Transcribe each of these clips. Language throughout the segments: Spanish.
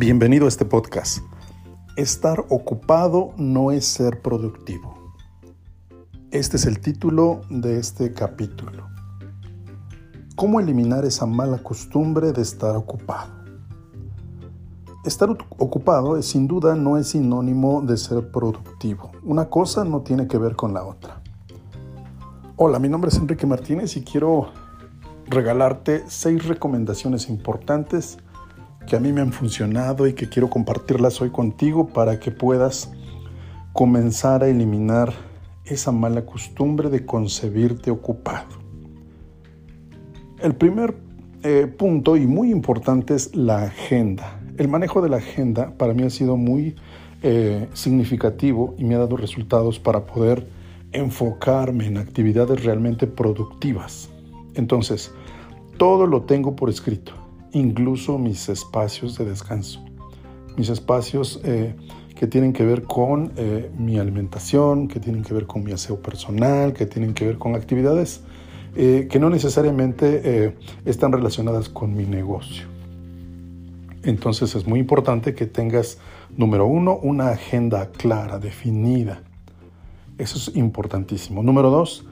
Bienvenido a este podcast. Estar ocupado no es ser productivo. Este es el título de este capítulo. ¿Cómo eliminar esa mala costumbre de estar ocupado? Estar ocupado es, sin duda no es sinónimo de ser productivo. Una cosa no tiene que ver con la otra. Hola, mi nombre es Enrique Martínez y quiero regalarte seis recomendaciones importantes que a mí me han funcionado y que quiero compartirlas hoy contigo para que puedas comenzar a eliminar esa mala costumbre de concebirte ocupado. El primer eh, punto y muy importante es la agenda. El manejo de la agenda para mí ha sido muy eh, significativo y me ha dado resultados para poder enfocarme en actividades realmente productivas. Entonces, todo lo tengo por escrito incluso mis espacios de descanso, mis espacios eh, que tienen que ver con eh, mi alimentación, que tienen que ver con mi aseo personal, que tienen que ver con actividades eh, que no necesariamente están relacionadas con mi negocio. Entonces es muy importante que tengas, número uno, una agenda clara, definida. Eso es importantísimo. Número dos,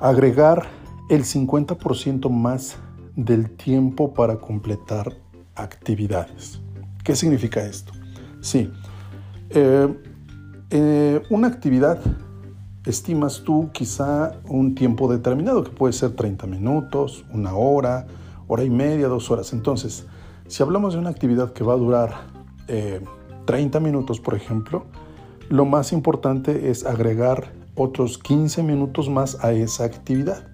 agregar el 50% más del tiempo para completar actividades. ¿Qué significa esto? Sí, eh, eh, una actividad estimas tú quizá un tiempo determinado, que puede ser 30 minutos, una hora, hora y media, dos horas. Entonces, si hablamos de una actividad que va a durar 30 eh, minutos, por ejemplo, lo más importante es agregar otros 15 minutos más a esa actividad.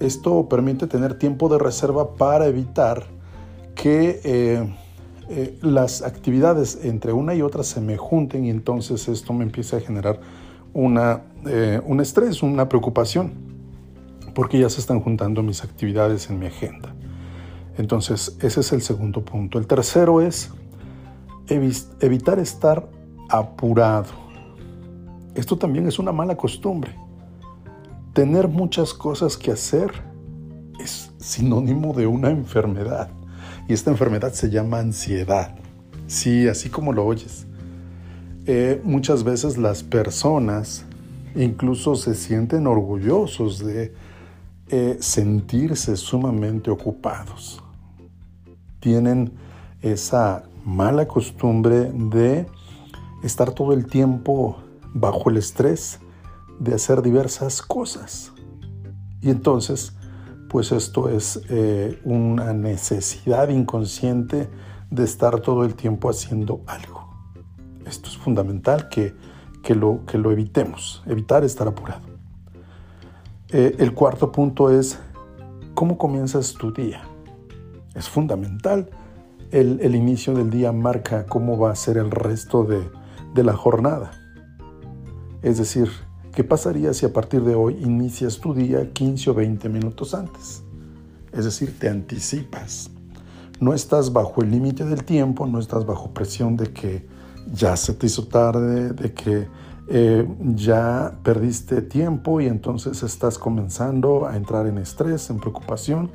Esto permite tener tiempo de reserva para evitar que eh, eh, las actividades entre una y otra se me junten y entonces esto me empiece a generar una, eh, un estrés, una preocupación, porque ya se están juntando mis actividades en mi agenda. Entonces, ese es el segundo punto. El tercero es evitar estar apurado. Esto también es una mala costumbre tener muchas cosas que hacer es sinónimo de una enfermedad. Y esta enfermedad se llama ansiedad. Sí, así como lo oyes. Eh, muchas veces las personas incluso se sienten orgullosos de eh, sentirse sumamente ocupados. Tienen esa mala costumbre de estar todo el tiempo bajo el estrés de hacer diversas cosas. Y entonces, pues esto es eh, una necesidad inconsciente de estar todo el tiempo haciendo algo. Esto es fundamental que, lo, que lo evitemos, evitar estar apurado. Eh, el cuarto punto es cómo comienzas tu día. Es fundamental. El, inicio del día marca cómo va a ser el resto de, de la jornada. Es decir, ¿Qué pasaría si a partir de hoy inicias tu día 15 o 20 minutos antes? Es decir, te anticipas. No estás bajo el límite del tiempo, no estás bajo presión de que ya se te hizo tarde, de que eh, ya perdiste tiempo y entonces estás comenzando a entrar en estrés, en preocupación,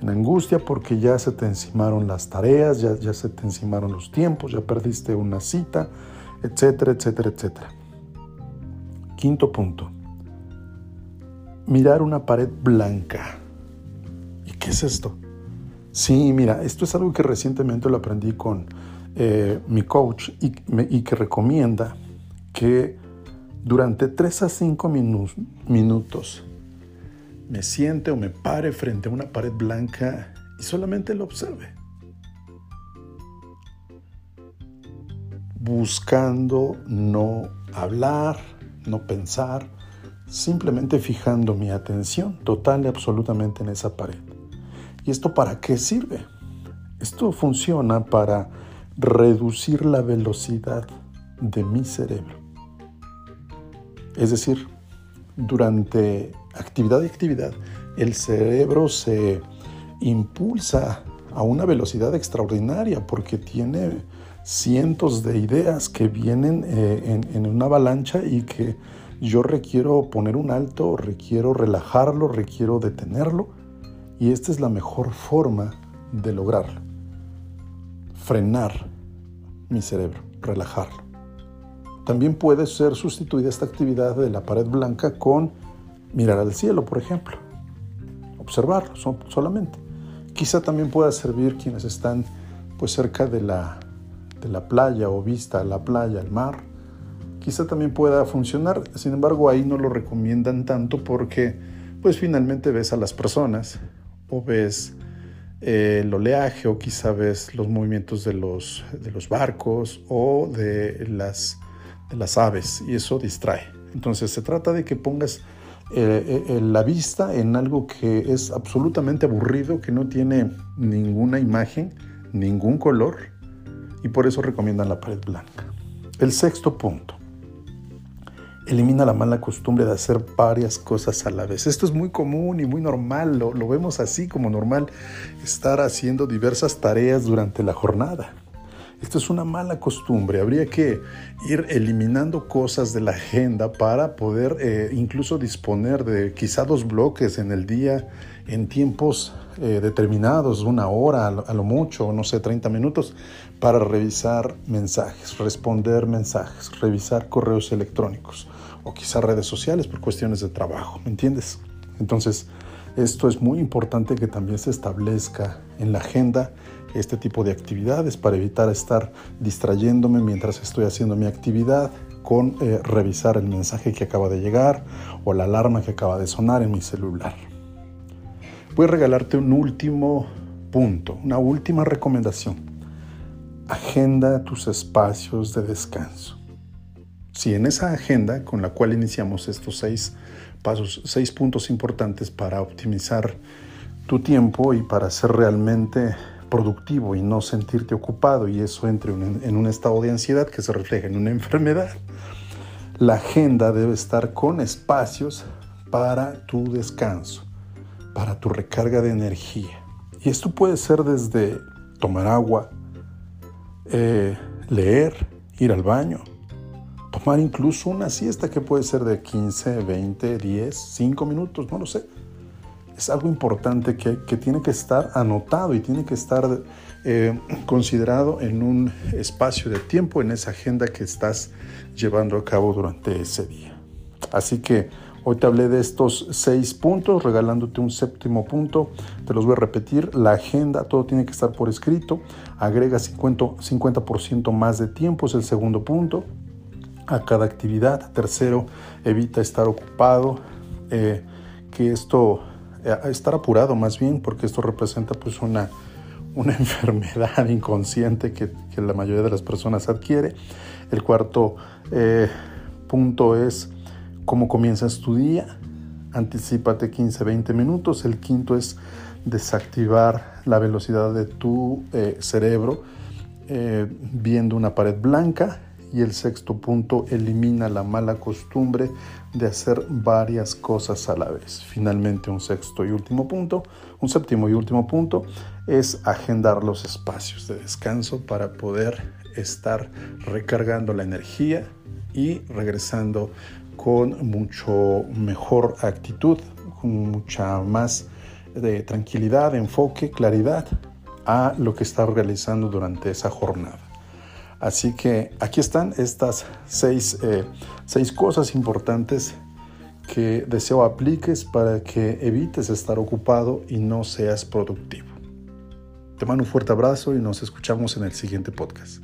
en angustia porque ya se te encimaron las tareas, ya, ya se te encimaron los tiempos, ya perdiste una cita, etcétera, etcétera, etcétera. Quinto punto. Mirar una pared blanca. ¿Y qué es esto? Sí, mira, esto es algo que recientemente lo aprendí con eh, mi coach y, que recomienda que durante 3 a 5 minutos me siente o me pare frente a una pared blanca y solamente lo observe. Buscando no hablar, no pensar, simplemente fijando mi atención total y absolutamente en esa pared. ¿Y esto para qué sirve? Esto funciona para reducir la velocidad de mi cerebro. Es decir, durante actividad y actividad, el cerebro se impulsa a una velocidad extraordinaria porque tiene cientos de ideas que vienen eh, en, una avalancha y que yo requiero poner un alto, requiero relajarlo, requiero detenerlo y esta es la mejor forma de lograrlo. Frenar mi cerebro, relajarlo. También puede ser sustituida esta actividad de la pared blanca con mirar al cielo, por ejemplo. Observarlo solamente. Quizá también pueda servir quienes están pues cerca de la, de la playa o vista a la playa, al mar. Quizá también pueda funcionar, sin embargo ahí no lo recomiendan tanto porque pues finalmente ves a las personas o ves eh, el oleaje o quizá ves los movimientos de los, de los barcos o de las las aves y eso distrae. Entonces se trata de que pongas eh, eh, la vista en algo que es absolutamente aburrido, que no tiene ninguna imagen, ningún color y por eso recomiendan la pared blanca. El sexto punto. Elimina la mala costumbre de hacer varias cosas a la vez. Esto es muy común y muy normal, lo, lo vemos así como normal, estar haciendo diversas tareas durante la jornada. Esto es una mala costumbre. Habría que ir eliminando cosas de la agenda para poder eh, incluso disponer de quizá dos bloques en el día en tiempos eh, determinados, una hora a lo mucho, no sé, 30 minutos, para revisar mensajes, responder mensajes, revisar correos electrónicos o quizá redes sociales por cuestiones de trabajo, ¿me entiendes? Entonces, esto es muy importante que también se establezca en la agenda este tipo de actividades para evitar estar distrayéndome mientras estoy haciendo mi actividad con eh, revisar el mensaje que acaba de llegar o la alarma que acaba de sonar en mi celular. Voy a regalarte un último punto, una última recomendación. Agenda tus espacios de descanso. Si en esa agenda con la cual iniciamos estos seis pasos, seis puntos importantes para optimizar tu tiempo y para ser realmente productivo y no sentirte ocupado y eso entre en un estado de ansiedad que se refleja en una enfermedad. La agenda debe estar con espacios para tu descanso, para tu recarga de energía. Y esto puede ser desde tomar agua, eh, leer, ir al baño, tomar incluso una siesta que puede ser de 15, 20, 10, 5 minutos, no lo sé es algo importante que, tiene que estar anotado y tiene que estar eh, considerado en un espacio de tiempo, en esa agenda que estás llevando a cabo durante ese día. Así que hoy te hablé de estos seis puntos, regalándote un séptimo punto. Te los voy a repetir. La agenda, todo tiene que estar por escrito. Agrega 50%, 50 más de tiempo, es el segundo punto a cada actividad. Tercero, evita estar ocupado. Eh, que esto estar apurado más bien, porque esto representa pues una, una enfermedad inconsciente que, la mayoría de las personas adquiere. El cuarto eh, punto es cómo comienzas tu día. Anticípate 15-20 minutos. El quinto es desactivar la velocidad de tu eh, cerebro eh, viendo una pared blanca y el sexto punto, elimina la mala costumbre de hacer varias cosas a la vez. Finalmente, un sexto y último punto, un séptimo y último punto, es agendar los espacios de descanso para poder estar recargando la energía y regresando con mucho mejor actitud, con mucha más de tranquilidad, enfoque, claridad a lo que está realizando durante esa jornada. Así que aquí están estas eh, seis, cosas importantes que deseo apliques para que evites estar ocupado y no seas productivo. Te mando un fuerte abrazo y nos escuchamos en el siguiente podcast.